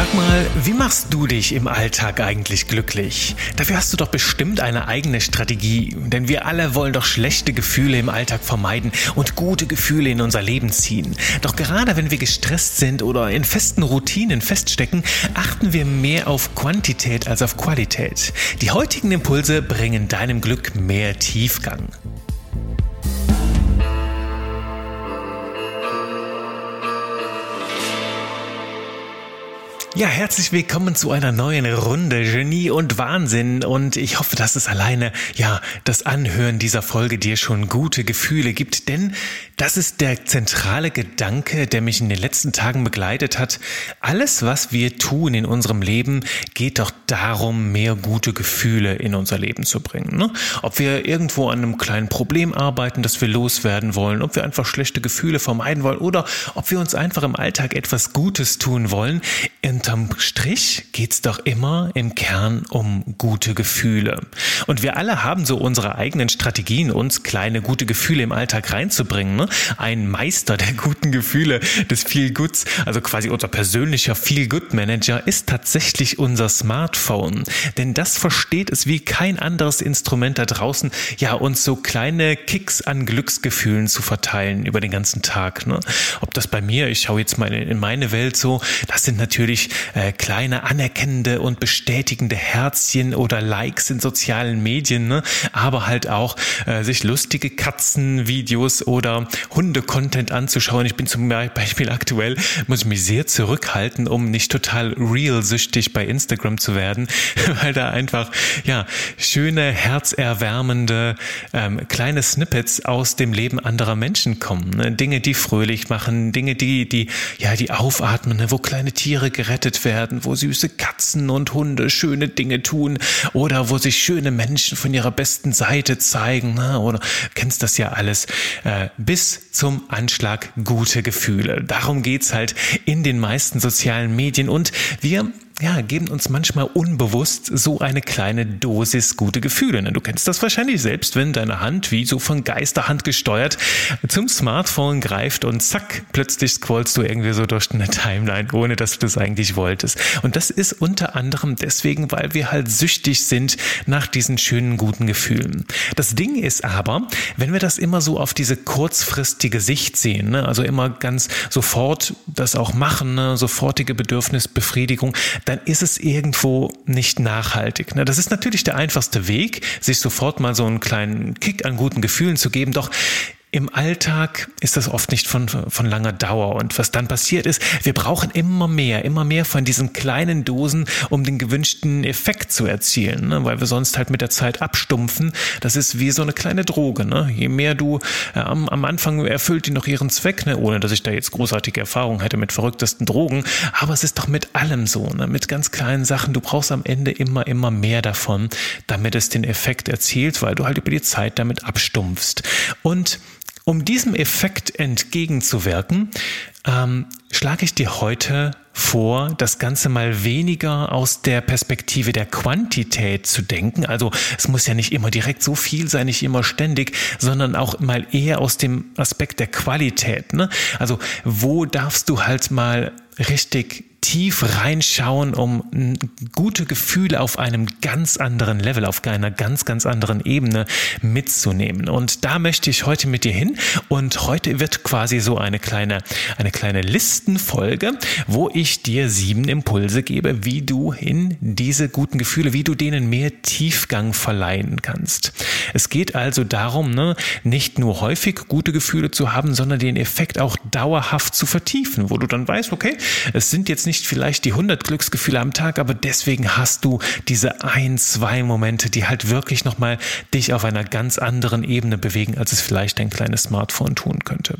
Sag mal, wie machst du dich im Alltag eigentlich glücklich? Dafür hast du doch bestimmt eine eigene Strategie, denn wir alle wollen doch schlechte Gefühle im Alltag vermeiden und gute Gefühle in unser Leben ziehen. Doch gerade wenn wir gestresst sind oder in festen Routinen feststecken, achten wir mehr auf Quantität als auf Qualität. Die heutigen Impulse bringen deinem Glück mehr Tiefgang. Ja, herzlich willkommen zu einer neuen Runde Genie und Wahnsinn und ich hoffe, dass es alleine, ja, das Anhören dieser Folge dir schon gute Gefühle gibt, denn das ist der zentrale Gedanke, der mich in den letzten Tagen begleitet hat. Alles, was wir tun in unserem Leben, geht doch darum, mehr gute Gefühle in unser Leben zu bringen. Ne? Ob wir irgendwo an einem kleinen Problem arbeiten, das wir loswerden wollen, ob wir einfach schlechte Gefühle vermeiden wollen oder ob wir uns einfach im Alltag etwas Gutes tun wollen, unterm Strich geht's doch immer im Kern um gute Gefühle. Und wir alle haben so unsere eigenen Strategien, uns kleine gute Gefühle im Alltag reinzubringen. Ne? Ein Meister der guten Gefühle, des Feel Goods, also quasi unser persönlicher Feel Good Manager, ist tatsächlich unser Smartphone. Denn das versteht es wie kein anderes Instrument da draußen, ja, uns so kleine Kicks an Glücksgefühlen zu verteilen über den ganzen Tag. Ne? Ob das bei mir, ich schaue jetzt mal in meine Welt so, das sind natürlich äh, kleine anerkennende und bestätigende Herzchen oder Likes in sozialen Medien, ne? aber halt auch äh, sich lustige Katzenvideos oder Hunde-Content anzuschauen. Ich bin zum Beispiel aktuell, muss ich mich sehr zurückhalten, um nicht total real-süchtig bei Instagram zu werden, weil da einfach, ja, schöne, herzerwärmende, ähm, kleine Snippets aus dem Leben anderer Menschen kommen. Ne? Dinge, die fröhlich machen, Dinge, die, die, ja, die aufatmen, ne? wo kleine Tiere gerettet gerettet werden, wo süße Katzen und Hunde schöne Dinge tun oder wo sich schöne Menschen von ihrer besten Seite zeigen ne? oder kennst das ja alles äh, bis zum Anschlag gute Gefühle. Darum geht's halt in den meisten sozialen Medien und wir ja, geben uns manchmal unbewusst so eine kleine Dosis gute Gefühle. Ne? Du kennst das wahrscheinlich selbst, wenn deine Hand wie so von Geisterhand gesteuert zum Smartphone greift und zack, plötzlich scrollst du irgendwie so durch eine Timeline, ohne dass du das eigentlich wolltest. Und das ist unter anderem deswegen, weil wir halt süchtig sind nach diesen schönen guten Gefühlen. Das Ding ist aber, wenn wir das immer so auf diese kurzfristige Sicht sehen, ne? also immer ganz sofort das auch machen, ne? sofortige Bedürfnisbefriedigung, dann ist es irgendwo nicht nachhaltig. Das ist natürlich der einfachste Weg, sich sofort mal so einen kleinen Kick an guten Gefühlen zu geben. Doch im Alltag ist das oft nicht von, von langer Dauer. Und was dann passiert ist, wir brauchen immer mehr, immer mehr von diesen kleinen Dosen, um den gewünschten Effekt zu erzielen, ne? weil wir sonst halt mit der Zeit abstumpfen. Das ist wie so eine kleine Droge. Ne? Je mehr du äh, am, am Anfang erfüllt die noch ihren Zweck, ne? ohne dass ich da jetzt großartige Erfahrungen hätte mit verrücktesten Drogen. Aber es ist doch mit allem so, ne? mit ganz kleinen Sachen. Du brauchst am Ende immer, immer mehr davon, damit es den Effekt erzielt, weil du halt über die Zeit damit abstumpfst. Und um diesem Effekt entgegenzuwirken, ähm, schlage ich dir heute vor, das Ganze mal weniger aus der Perspektive der Quantität zu denken. Also es muss ja nicht immer direkt so viel sein, nicht immer ständig, sondern auch mal eher aus dem Aspekt der Qualität. Ne? Also wo darfst du halt mal richtig tief reinschauen, um gute Gefühle auf einem ganz anderen Level, auf einer ganz, ganz anderen Ebene mitzunehmen. Und da möchte ich heute mit dir hin. Und heute wird quasi so eine kleine, eine kleine Listenfolge, wo ich dir sieben Impulse gebe, wie du in diese guten Gefühle, wie du denen mehr Tiefgang verleihen kannst. Es geht also darum, ne, nicht nur häufig gute Gefühle zu haben, sondern den Effekt auch dauerhaft zu vertiefen, wo du dann weißt, okay, es sind jetzt nicht nicht vielleicht die 100 Glücksgefühle am Tag, aber deswegen hast du diese ein, zwei Momente, die halt wirklich nochmal dich auf einer ganz anderen Ebene bewegen, als es vielleicht dein kleines Smartphone tun könnte.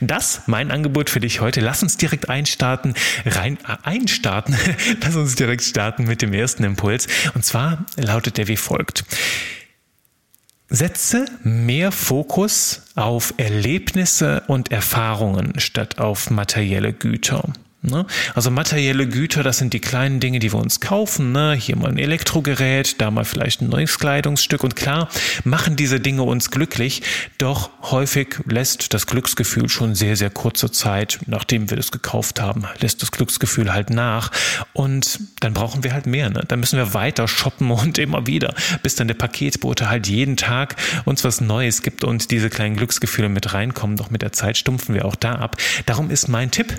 Das mein Angebot für dich heute. Lass uns direkt einstarten, rein äh, einstarten. Lass uns direkt starten mit dem ersten Impuls. Und zwar lautet der wie folgt. Setze mehr Fokus auf Erlebnisse und Erfahrungen statt auf materielle Güter. Ne? Also materielle Güter, das sind die kleinen Dinge, die wir uns kaufen. Ne? Hier mal ein Elektrogerät, da mal vielleicht ein neues Kleidungsstück. Und klar, machen diese Dinge uns glücklich, doch häufig lässt das Glücksgefühl schon sehr, sehr kurze Zeit, nachdem wir das gekauft haben, lässt das Glücksgefühl halt nach. Und dann brauchen wir halt mehr. Ne? Dann müssen wir weiter shoppen und immer wieder, bis dann der Paketbote halt jeden Tag uns was Neues gibt und diese kleinen Glücksgefühle mit reinkommen. Doch mit der Zeit stumpfen wir auch da ab. Darum ist mein Tipp,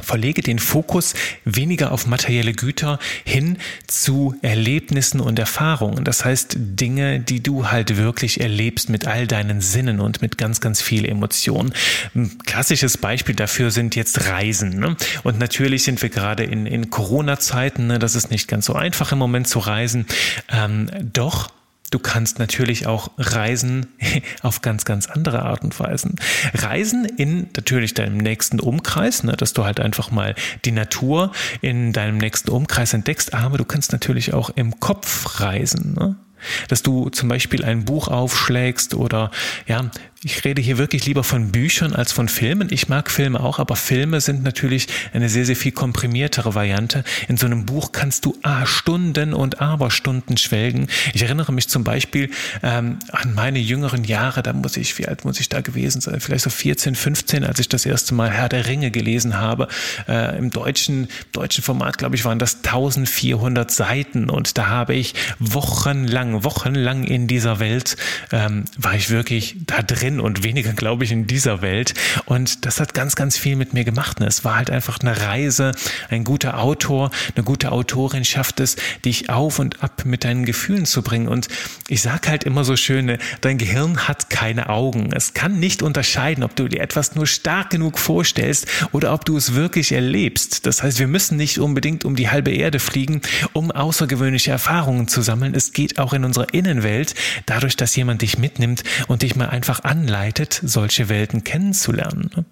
Verlege den Fokus weniger auf materielle Güter hin zu Erlebnissen und Erfahrungen. Das heißt Dinge, die du halt wirklich erlebst mit all deinen Sinnen und mit ganz, ganz viel Emotion. Ein klassisches Beispiel dafür sind jetzt Reisen. Ne? Und natürlich sind wir gerade in, in Corona-Zeiten. Ne? Das ist nicht ganz so einfach im Moment zu reisen. Ähm, doch Du kannst natürlich auch reisen auf ganz, ganz andere Art und Weisen. Reisen in natürlich deinem nächsten Umkreis, ne, dass du halt einfach mal die Natur in deinem nächsten Umkreis entdeckst, aber du kannst natürlich auch im Kopf reisen. Ne? Dass du zum Beispiel ein Buch aufschlägst oder ja, ich rede hier wirklich lieber von Büchern als von Filmen. Ich mag Filme auch, aber Filme sind natürlich eine sehr, sehr viel komprimiertere Variante. In so einem Buch kannst du ah, Stunden und Aberstunden schwelgen. Ich erinnere mich zum Beispiel ähm, an meine jüngeren Jahre, da muss ich, wie alt muss ich da gewesen sein? Vielleicht so 14, 15, als ich das erste Mal Herr der Ringe gelesen habe. Äh, Im deutschen, deutschen Format, glaube ich, waren das 1400 Seiten und da habe ich wochenlang, wochenlang in dieser Welt, ähm, war ich wirklich da drin drin und weniger, glaube ich, in dieser Welt. Und das hat ganz, ganz viel mit mir gemacht. Ne? Es war halt einfach eine Reise. Ein guter Autor, eine gute Autorin schafft es, dich auf und ab mit deinen Gefühlen zu bringen. Und ich sage halt immer so schön, ne, dein Gehirn hat keine Augen. Es kann nicht unterscheiden, ob du dir etwas nur stark genug vorstellst oder ob du es wirklich erlebst. Das heißt, wir müssen nicht unbedingt um die halbe Erde fliegen, um außergewöhnliche Erfahrungen zu sammeln. Es geht auch in unserer Innenwelt, dadurch, dass jemand dich mitnimmt und dich mal einfach an anleitet, solche Welten kennenzulernen.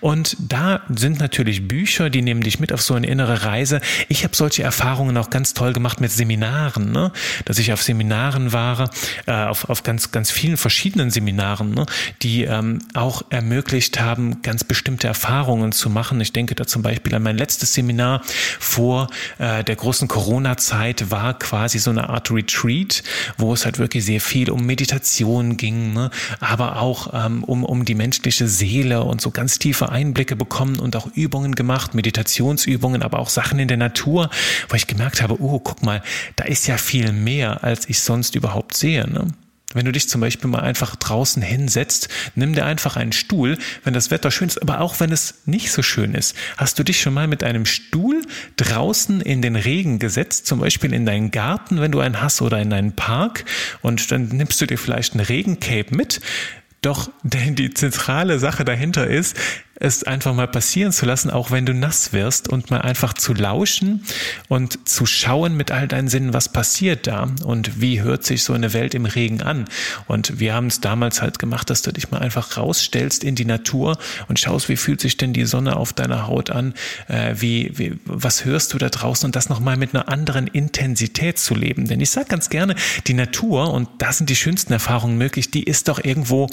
Und da sind natürlich Bücher, die nehmen dich mit auf so eine innere Reise. Ich habe solche Erfahrungen auch ganz toll gemacht mit Seminaren, ne? dass ich auf Seminaren war, äh, auf, auf ganz, ganz vielen verschiedenen Seminaren, ne? die ähm, auch ermöglicht haben, ganz bestimmte Erfahrungen zu machen. Ich denke da zum Beispiel an mein letztes Seminar vor äh, der großen Corona-Zeit war quasi so eine Art Retreat, wo es halt wirklich sehr viel um Meditation ging, ne? aber auch ähm, um, um die menschliche Seele und so ganz tiefe Einblicke bekommen und auch Übungen gemacht, Meditationsübungen, aber auch Sachen in der Natur, wo ich gemerkt habe, oh, guck mal, da ist ja viel mehr, als ich sonst überhaupt sehe. Ne? Wenn du dich zum Beispiel mal einfach draußen hinsetzt, nimm dir einfach einen Stuhl, wenn das Wetter schön ist, aber auch wenn es nicht so schön ist. Hast du dich schon mal mit einem Stuhl draußen in den Regen gesetzt, zum Beispiel in deinen Garten, wenn du einen hast, oder in deinen Park und dann nimmst du dir vielleicht ein Regencape mit, doch die zentrale Sache dahinter ist, es einfach mal passieren zu lassen, auch wenn du nass wirst und mal einfach zu lauschen und zu schauen mit all deinen Sinnen, was passiert da und wie hört sich so eine Welt im Regen an. Und wir haben es damals halt gemacht, dass du dich mal einfach rausstellst in die Natur und schaust, wie fühlt sich denn die Sonne auf deiner Haut an, äh, wie, wie, was hörst du da draußen und das nochmal mit einer anderen Intensität zu leben. Denn ich sage ganz gerne, die Natur, und da sind die schönsten Erfahrungen möglich, die ist doch irgendwo,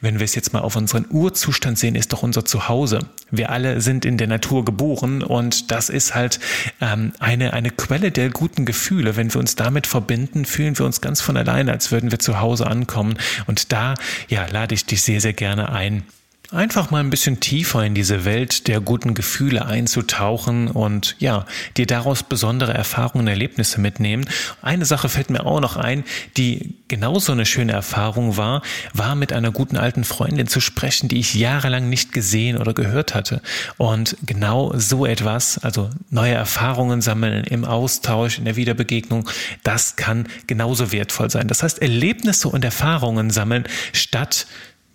wenn wir es jetzt mal auf unseren Urzustand sehen, ist doch unser Zuhause Hause. Wir alle sind in der Natur geboren und das ist halt ähm, eine, eine Quelle der guten Gefühle. Wenn wir uns damit verbinden, fühlen wir uns ganz von alleine, als würden wir zu Hause ankommen. Und da, ja, lade ich dich sehr, sehr gerne ein, einfach mal ein bisschen tiefer in diese Welt der guten Gefühle einzutauchen und ja, dir daraus besondere Erfahrungen und Erlebnisse mitnehmen. Eine Sache fällt mir auch noch ein, die genauso eine schöne Erfahrung war, war mit einer guten alten Freundin zu sprechen, die ich jahrelang nicht gesehen oder gehört hatte. Und genau so etwas, also neue Erfahrungen sammeln im Austausch, in der Wiederbegegnung, das kann genauso wertvoll sein. Das heißt, Erlebnisse und Erfahrungen sammeln statt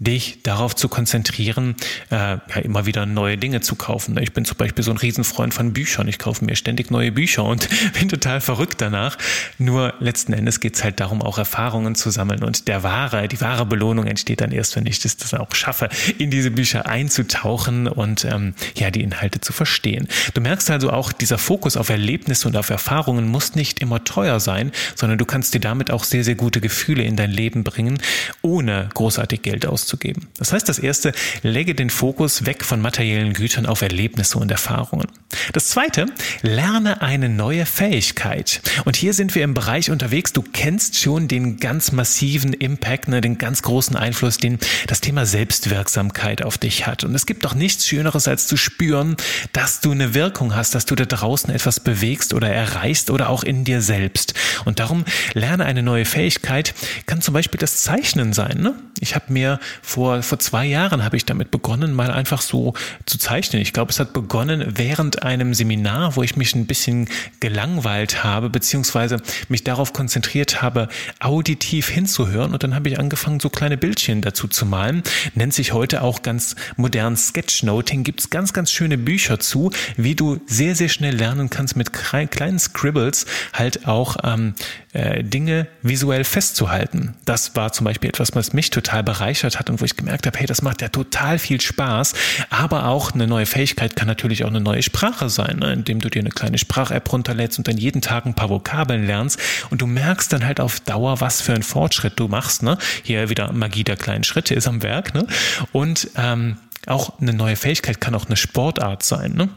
dich darauf zu konzentrieren, äh, ja, immer wieder neue Dinge zu kaufen. Ich bin zum Beispiel so ein Riesenfreund von Büchern. Ich kaufe mir ständig neue Bücher und bin total verrückt danach. Nur letzten Endes geht es halt darum, auch Erfahrungen zu sammeln. Und der wahre, die wahre Belohnung entsteht dann erst, wenn ich das, das auch schaffe, in diese Bücher einzutauchen und ähm, ja, die Inhalte zu verstehen. Du merkst also auch, dieser Fokus auf Erlebnisse und auf Erfahrungen muss nicht immer teuer sein, sondern du kannst dir damit auch sehr, sehr gute Gefühle in dein Leben bringen, ohne großartig Geld auszugeben auszugeben. Das heißt, das erste, lege den Fokus weg von materiellen Gütern auf Erlebnisse und Erfahrungen. Das zweite, lerne eine neue Fähigkeit. Und hier sind wir im Bereich unterwegs. Du kennst schon den ganz massiven Impact, ne, den ganz großen Einfluss, den das Thema Selbstwirksamkeit auf dich hat. Und es gibt doch nichts Schöneres, als zu spüren, dass du eine Wirkung hast, dass du da draußen etwas bewegst oder erreichst oder auch in dir selbst. Und darum lerne eine neue Fähigkeit. Kann zum Beispiel das Zeichnen sein. Ne? Ich habe mir vor, vor zwei Jahren habe ich damit begonnen, mal einfach so zu zeichnen. Ich glaube, es hat begonnen während einem Seminar, wo ich mich ein bisschen gelangweilt habe, beziehungsweise mich darauf konzentriert habe, auditiv hinzuhören. Und dann habe ich angefangen, so kleine Bildchen dazu zu malen. Nennt sich heute auch ganz modern Sketchnoting. Gibt es ganz, ganz schöne Bücher zu, wie du sehr, sehr schnell lernen kannst, mit kleinen Scribbles halt auch ähm, äh, Dinge visuell festzuhalten. Das war zum Beispiel etwas, was mich total bereichert hat und wo ich gemerkt habe, hey, das macht ja total viel Spaß. Aber auch eine neue Fähigkeit kann natürlich auch eine neue Sprache sein, ne? indem du dir eine kleine Sprach-App runterlädst und dann jeden Tag ein paar Vokabeln lernst und du merkst dann halt auf Dauer, was für einen Fortschritt du machst. Ne? Hier wieder Magie der kleinen Schritte ist am Werk. Ne? Und ähm, auch eine neue Fähigkeit kann auch eine Sportart sein. Ne?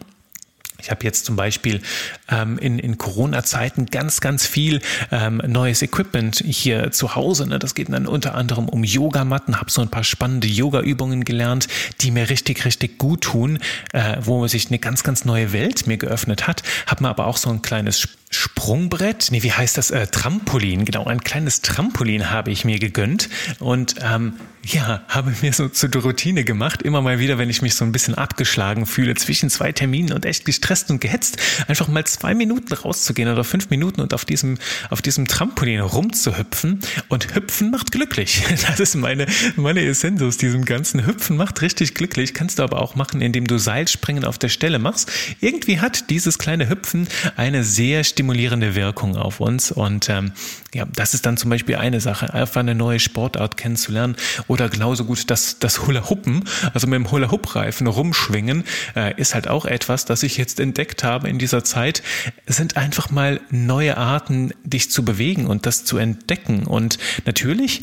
Ich habe jetzt zum Beispiel ähm, in, in Corona-Zeiten ganz, ganz viel ähm, neues Equipment hier zu Hause. Ne? Das geht dann unter anderem um Yogamatten, habe so ein paar spannende Yoga-Übungen gelernt, die mir richtig, richtig gut tun, äh, wo sich eine ganz, ganz neue Welt mir geöffnet hat. Habe mir aber auch so ein kleines Sprungbrett, nee, wie heißt das? Äh, Trampolin, genau, ein kleines Trampolin habe ich mir gegönnt. Und ähm, ja, habe mir so zur Routine gemacht, immer mal wieder, wenn ich mich so ein bisschen abgeschlagen fühle zwischen zwei Terminen und echt gestresst und gehetzt, einfach mal zwei Minuten rauszugehen oder fünf Minuten und auf diesem, auf diesem Trampolin rumzuhüpfen. Und hüpfen macht glücklich. Das ist meine, meine Essenz aus diesem ganzen. Hüpfen macht richtig glücklich, kannst du aber auch machen, indem du Seilspringen auf der Stelle machst. Irgendwie hat dieses kleine Hüpfen eine sehr stimulierende stimulierende Wirkung auf uns. Und ähm, ja, das ist dann zum Beispiel eine Sache, einfach eine neue Sportart kennenzulernen oder genauso gut das, das Hula-Huppen, also mit dem Hula-Hoop-Reifen rumschwingen, äh, ist halt auch etwas, das ich jetzt entdeckt habe in dieser Zeit. Es sind einfach mal neue Arten, dich zu bewegen und das zu entdecken. Und natürlich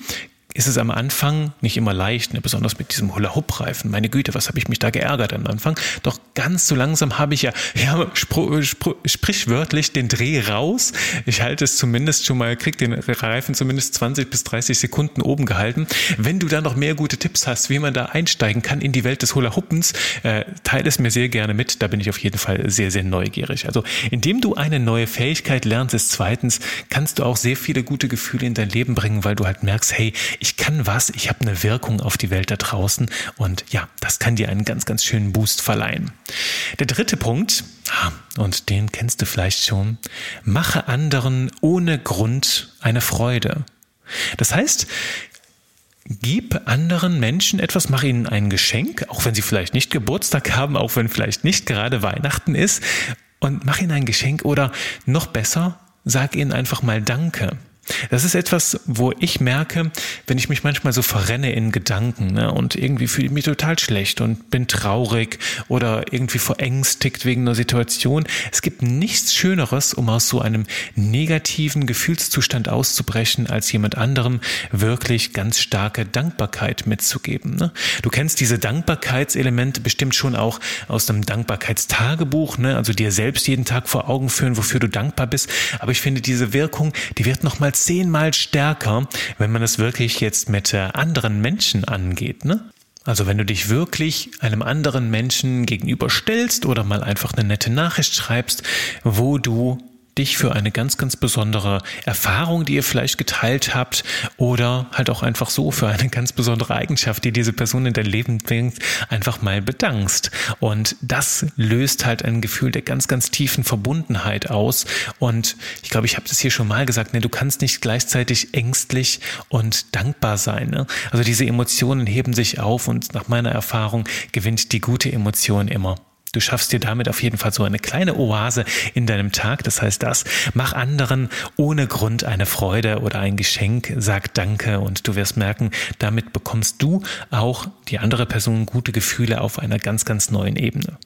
ist es am Anfang nicht immer leicht, ne? besonders mit diesem Hula-Hoop-Reifen. Meine Güte, was habe ich mich da geärgert am Anfang? Doch ganz so langsam habe ich ja, ja spr spr sprichwörtlich den Dreh raus. Ich halte es zumindest schon mal, krieg den Reifen zumindest 20 bis 30 Sekunden oben gehalten. Wenn du da noch mehr gute Tipps hast, wie man da einsteigen kann in die Welt des Hula-Hoopens, äh, teile es mir sehr gerne mit. Da bin ich auf jeden Fall sehr, sehr neugierig. Also, indem du eine neue Fähigkeit lernst, ist zweitens, kannst du auch sehr viele gute Gefühle in dein Leben bringen, weil du halt merkst, hey, ich kann was, ich habe eine Wirkung auf die Welt da draußen und ja, das kann dir einen ganz, ganz schönen Boost verleihen. Der dritte Punkt, und den kennst du vielleicht schon, mache anderen ohne Grund eine Freude. Das heißt, Gib anderen Menschen etwas, mach ihnen ein Geschenk, auch wenn sie vielleicht nicht Geburtstag haben, auch wenn vielleicht nicht gerade Weihnachten ist, und mach ihnen ein Geschenk oder noch besser, sag ihnen einfach mal Danke. Das ist etwas, wo ich merke, wenn ich mich manchmal so verrenne in Gedanken ne, und irgendwie fühle ich mich total schlecht und bin traurig oder irgendwie verängstigt wegen einer Situation. Es gibt nichts Schöneres, um aus so einem negativen Gefühlszustand auszubrechen, als jemand anderem wirklich ganz starke Dankbarkeit mitzugeben. Ne? Du kennst diese Dankbarkeitselemente bestimmt schon auch aus dem Dankbarkeitstagebuch, ne? also dir selbst jeden Tag vor Augen führen, wofür du dankbar bist. Aber ich finde, diese Wirkung, die wird nochmal zehnmal stärker, wenn man es wirklich jetzt mit äh, anderen Menschen angeht, ne? Also wenn du dich wirklich einem anderen Menschen gegenüberstellst oder mal einfach eine nette Nachricht schreibst, wo du dich für eine ganz, ganz besondere Erfahrung, die ihr vielleicht geteilt habt oder halt auch einfach so für eine ganz besondere Eigenschaft, die diese Person in dein Leben bringt, einfach mal bedankst. Und das löst halt ein Gefühl der ganz, ganz tiefen Verbundenheit aus. Und ich glaube, ich habe das hier schon mal gesagt, ne, du kannst nicht gleichzeitig ängstlich und dankbar sein. Ne? Also diese Emotionen heben sich auf und nach meiner Erfahrung gewinnt die gute Emotion immer. Du schaffst dir damit auf jeden Fall so eine kleine Oase in deinem Tag. Das heißt das, mach anderen ohne Grund eine Freude oder ein Geschenk, sag Danke und du wirst merken, damit bekommst du auch die andere Person gute Gefühle auf einer ganz, ganz neuen Ebene.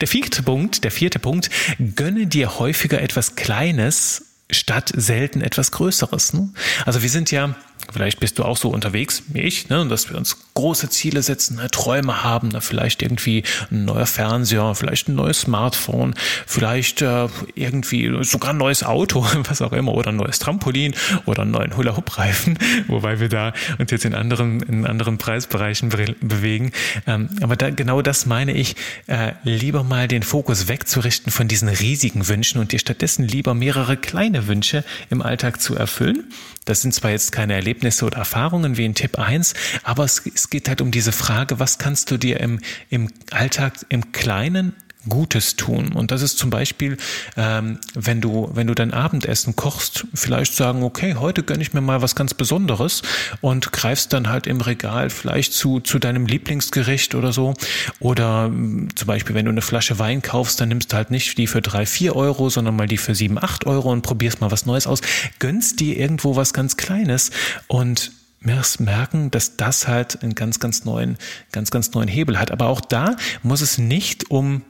Der vierte Punkt, der vierte Punkt, gönne dir häufiger etwas Kleines statt selten etwas Größeres. Ne? Also wir sind ja Vielleicht bist du auch so unterwegs wie ich, ne, dass wir uns große Ziele setzen, ne, Träume haben, ne, vielleicht irgendwie ein neuer Fernseher, vielleicht ein neues Smartphone, vielleicht äh, irgendwie sogar ein neues Auto, was auch immer, oder ein neues Trampolin oder einen neuen Hula-Hoop-Reifen, wobei wir da uns jetzt in anderen, in anderen Preisbereichen be bewegen. Ähm, aber da, genau das meine ich, äh, lieber mal den Fokus wegzurichten von diesen riesigen Wünschen und dir stattdessen lieber mehrere kleine Wünsche im Alltag zu erfüllen. Das sind zwar jetzt keine Erlebnisse oder Erfahrungen wie in Tipp 1, aber es, es geht halt um diese Frage, was kannst du dir im, im Alltag im Kleinen Gutes tun. Und das ist zum Beispiel, ähm, wenn du, wenn du dein Abendessen kochst, vielleicht sagen, okay, heute gönne ich mir mal was ganz Besonderes und greifst dann halt im Regal vielleicht zu, zu deinem Lieblingsgericht oder so. Oder ähm, zum Beispiel, wenn du eine Flasche Wein kaufst, dann nimmst du halt nicht die für drei, vier Euro, sondern mal die für sieben, acht Euro und probierst mal was Neues aus. Gönnst dir irgendwo was ganz Kleines und wirst merken, dass das halt einen ganz, ganz neuen, ganz, ganz neuen Hebel hat. Aber auch da muss es nicht um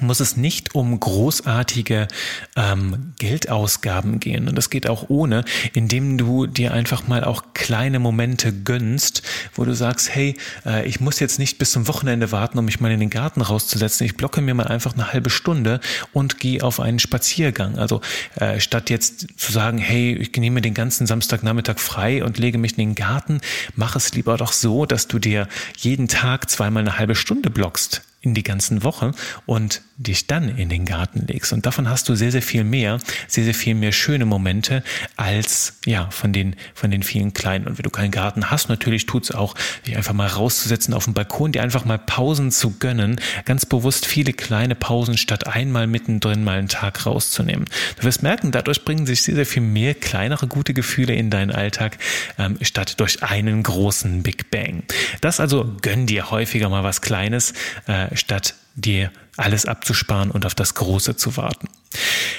muss es nicht um großartige ähm, Geldausgaben gehen. Und das geht auch ohne, indem du dir einfach mal auch kleine Momente gönnst, wo du sagst, hey, äh, ich muss jetzt nicht bis zum Wochenende warten, um mich mal in den Garten rauszusetzen. Ich blocke mir mal einfach eine halbe Stunde und gehe auf einen Spaziergang. Also äh, statt jetzt zu sagen, hey, ich nehme den ganzen Samstagnachmittag frei und lege mich in den Garten, mach es lieber doch so, dass du dir jeden Tag zweimal eine halbe Stunde blockst in die ganzen Woche und dich dann in den Garten legst. Und davon hast du sehr, sehr viel mehr, sehr, sehr viel mehr schöne Momente als, ja, von den, von den vielen kleinen. Und wenn du keinen Garten hast, natürlich tut's auch, dich einfach mal rauszusetzen auf dem Balkon, dir einfach mal Pausen zu gönnen, ganz bewusst viele kleine Pausen statt einmal mittendrin mal einen Tag rauszunehmen. Du wirst merken, dadurch bringen sich sehr, sehr viel mehr kleinere gute Gefühle in deinen Alltag, ähm, statt durch einen großen Big Bang. Das also gönn dir häufiger mal was Kleines, äh, statt dir alles abzusparen und auf das Große zu warten.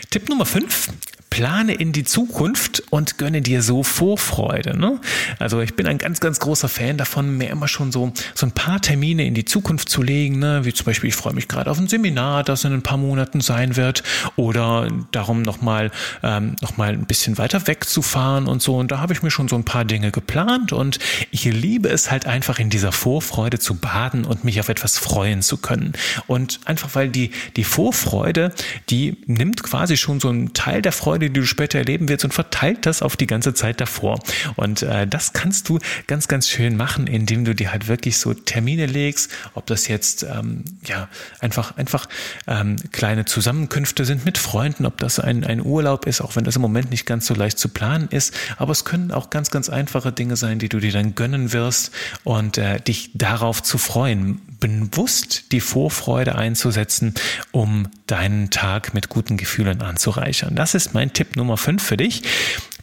Tipp Nummer 5 plane in die Zukunft und gönne dir so Vorfreude. Ne? Also ich bin ein ganz, ganz großer Fan davon, mir immer schon so, so ein paar Termine in die Zukunft zu legen, ne? wie zum Beispiel, ich freue mich gerade auf ein Seminar, das in ein paar Monaten sein wird oder darum nochmal ähm, noch ein bisschen weiter wegzufahren und so. Und da habe ich mir schon so ein paar Dinge geplant und ich liebe es halt einfach in dieser Vorfreude zu baden und mich auf etwas freuen zu können. Und einfach weil die, die Vorfreude, die nimmt quasi schon so einen Teil der Freude, die du später erleben wirst und verteilt das auf die ganze Zeit davor. Und äh, das kannst du ganz, ganz schön machen, indem du dir halt wirklich so Termine legst, ob das jetzt ähm, ja einfach, einfach ähm, kleine Zusammenkünfte sind mit Freunden, ob das ein, ein Urlaub ist, auch wenn das im Moment nicht ganz so leicht zu planen ist. Aber es können auch ganz, ganz einfache Dinge sein, die du dir dann gönnen wirst und äh, dich darauf zu freuen bewusst die Vorfreude einzusetzen, um deinen Tag mit guten Gefühlen anzureichern. Das ist mein Tipp Nummer 5 für dich.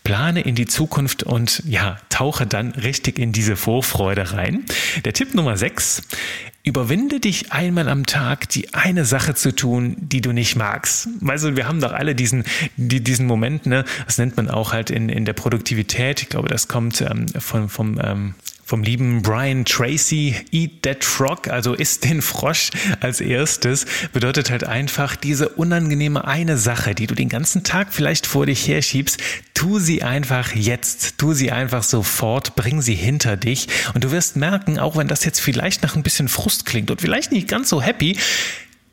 Plane in die Zukunft und ja, tauche dann richtig in diese Vorfreude rein. Der Tipp Nummer 6. Überwinde dich einmal am Tag, die eine Sache zu tun, die du nicht magst. Also wir haben doch alle diesen, die, diesen Moment, ne? Das nennt man auch halt in, in der Produktivität. Ich glaube, das kommt ähm, von, vom ähm, vom lieben Brian Tracy, Eat That Frog, also isst den Frosch als erstes, bedeutet halt einfach diese unangenehme eine Sache, die du den ganzen Tag vielleicht vor dich herschiebst, tu sie einfach jetzt, tu sie einfach sofort, bring sie hinter dich. Und du wirst merken, auch wenn das jetzt vielleicht nach ein bisschen Frust klingt und vielleicht nicht ganz so happy,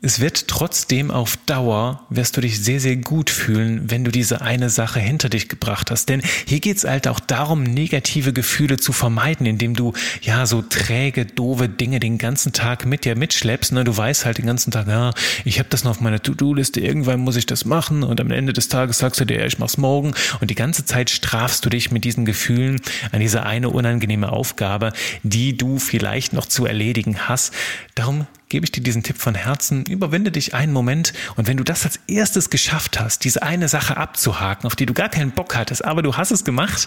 es wird trotzdem auf Dauer, wirst du dich sehr, sehr gut fühlen, wenn du diese eine Sache hinter dich gebracht hast. Denn hier geht's halt auch darum, negative Gefühle zu vermeiden, indem du ja so träge, doofe Dinge den ganzen Tag mit dir mitschleppst. Ne? Du weißt halt den ganzen Tag, ja, ich habe das noch auf meiner To-Do-Liste, irgendwann muss ich das machen und am Ende des Tages sagst du dir, ja, ich mach's morgen und die ganze Zeit strafst du dich mit diesen Gefühlen an diese eine unangenehme Aufgabe, die du vielleicht noch zu erledigen hast. Darum gebe ich dir diesen Tipp von Herzen. Überwinde dich einen Moment und wenn du das als erstes geschafft hast, diese eine Sache abzuhaken, auf die du gar keinen Bock hattest, aber du hast es gemacht,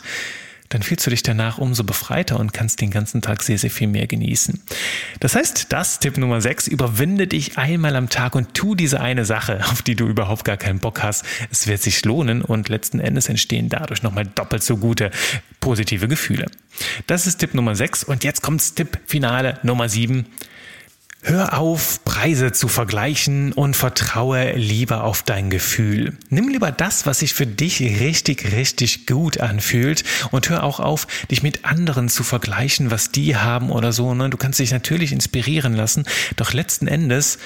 dann fühlst du dich danach umso befreiter und kannst den ganzen Tag sehr, sehr viel mehr genießen. Das heißt, das Tipp Nummer 6, überwinde dich einmal am Tag und tu diese eine Sache, auf die du überhaupt gar keinen Bock hast. Es wird sich lohnen und letzten Endes entstehen dadurch nochmal doppelt so gute positive Gefühle. Das ist Tipp Nummer 6 und jetzt kommt's Tipp Finale Nummer 7 Hör auf, Preise zu vergleichen und vertraue lieber auf dein Gefühl. Nimm lieber das, was sich für dich richtig, richtig gut anfühlt und hör auch auf, dich mit anderen zu vergleichen, was die haben oder so. Ne? Du kannst dich natürlich inspirieren lassen, doch letzten Endes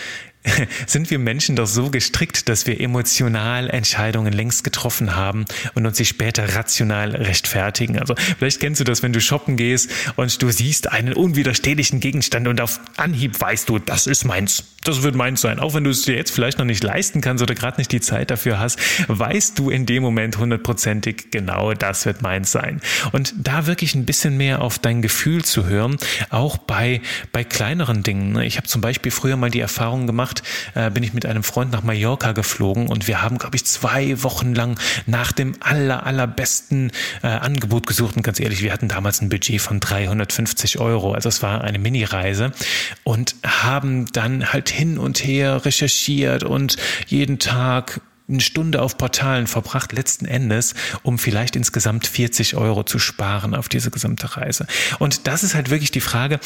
sind wir Menschen doch so gestrickt, dass wir emotional Entscheidungen längst getroffen haben und uns sie später rational rechtfertigen. Also vielleicht kennst du das, wenn du shoppen gehst und du siehst einen unwiderstehlichen Gegenstand und auf Anhieb weißt du, das ist meins. Das wird meins sein. Auch wenn du es dir jetzt vielleicht noch nicht leisten kannst oder gerade nicht die Zeit dafür hast, weißt du in dem Moment hundertprozentig genau, das wird meins sein. Und da wirklich ein bisschen mehr auf dein Gefühl zu hören, auch bei, bei kleineren Dingen. Ich habe zum Beispiel früher mal die Erfahrung gemacht, gemacht, äh, bin ich mit einem Freund nach Mallorca geflogen und wir haben, glaube ich, zwei Wochen lang nach dem aller, allerbesten äh, Angebot gesucht. Und ganz ehrlich, wir hatten damals ein Budget von 350 Euro. Also es war eine Mini-Reise und haben dann halt hin und her recherchiert und jeden Tag eine Stunde auf Portalen verbracht, letzten Endes, um vielleicht insgesamt 40 Euro zu sparen auf diese gesamte Reise. Und das ist halt wirklich die Frage,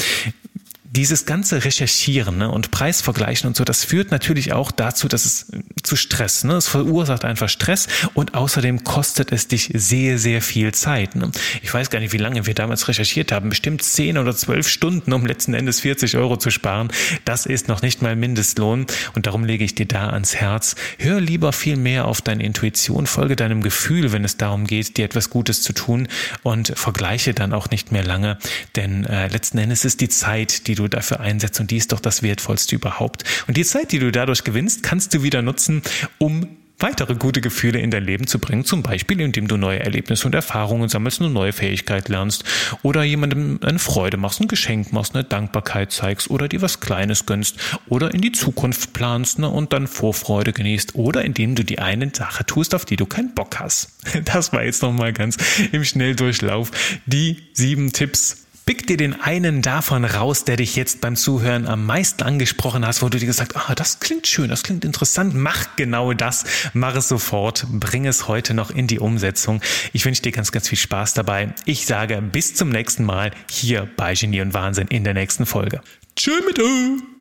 dieses ganze Recherchieren ne, und Preisvergleichen und so, das führt natürlich auch dazu, dass es zu Stress, ne, es verursacht einfach Stress und außerdem kostet es dich sehr, sehr viel Zeit. Ne. Ich weiß gar nicht, wie lange wir damals recherchiert haben, bestimmt zehn oder zwölf Stunden, um letzten Endes 40 Euro zu sparen. Das ist noch nicht mal Mindestlohn und darum lege ich dir da ans Herz. Hör lieber viel mehr auf deine Intuition, folge deinem Gefühl, wenn es darum geht, dir etwas Gutes zu tun und vergleiche dann auch nicht mehr lange, denn äh, letzten Endes ist die Zeit, die du du dafür einsetzt und die ist doch das Wertvollste überhaupt. Und die Zeit, die du dadurch gewinnst, kannst du wieder nutzen, um weitere gute Gefühle in dein Leben zu bringen, zum Beispiel indem du neue Erlebnisse und Erfahrungen sammelst, eine neue Fähigkeit lernst oder jemandem eine Freude machst, ein Geschenk machst, eine Dankbarkeit zeigst oder dir was Kleines gönnst oder in die Zukunft planst ne, und dann Vorfreude genießt oder indem du die eine Sache tust, auf die du keinen Bock hast. Das war jetzt nochmal ganz im Schnelldurchlauf die sieben Tipps Pick dir den einen davon raus, der dich jetzt beim Zuhören am meisten angesprochen hast, wo du dir gesagt, ah, das klingt schön, das klingt interessant, mach genau das, mach es sofort, bring es heute noch in die Umsetzung. Ich wünsche dir ganz, ganz viel Spaß dabei. Ich sage bis zum nächsten Mal hier bei Genie und Wahnsinn in der nächsten Folge. Tschö mit Ö.